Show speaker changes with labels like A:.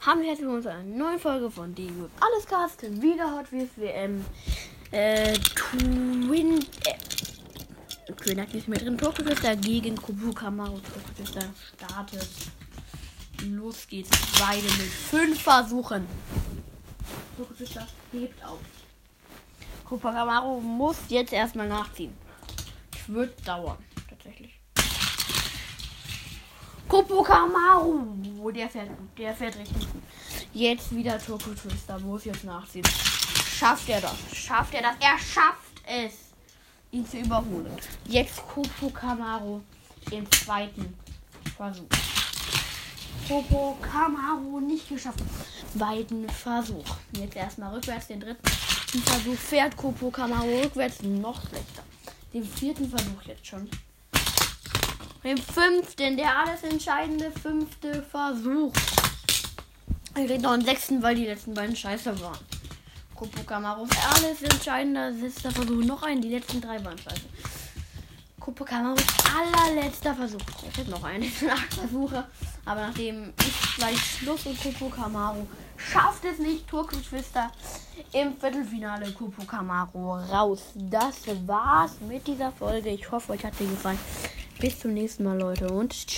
A: haben wir herzlich zu einer neuen Folge von Die Alles Cast. Wieder Hot Wheels WM. Äh, Twin. Äh, Twin hat nicht mehr drin. Tokyo Twister gegen Kubu Kamaru. Tokyo startet. Los geht's. Beide mit fünf Versuchen. Tokyo Twister hebt auf. Kubu Kamaru muss jetzt erstmal nachziehen. Es wird dauern. Tatsächlich. Kupu Kamaru. Der fährt gut. Der fährt richtig gut. Jetzt wieder Turbo Twister. Muss jetzt nachziehen. Schafft er das? Schafft er das? Er schafft es, ihn zu überholen. Jetzt Kupu Kamaru im zweiten Versuch. Kupu Kamaru nicht geschafft. Zweiten Versuch. Jetzt erstmal rückwärts den dritten Versuch. Fährt Kupu Kamaru rückwärts noch schlechter. Den vierten Versuch jetzt schon. Den fünften, der alles entscheidende fünfte Versuch. Ich rede noch einen sechsten, weil die letzten beiden scheiße waren. Kupo Kamaros alles entscheidender sechster Versuch. Noch einen, die letzten drei waren scheiße. Kupo Kamaros allerletzter Versuch. Es gibt noch einen, acht Versuche. Aber nachdem ist gleich Schluss und Kupo Kamaru schafft es nicht. Turko Twister im Viertelfinale Kupo Kamaru raus. Das war's mit dieser Folge. Ich hoffe, euch hat sie gefallen. Bis zum nächsten Mal, Leute. Und tschüss.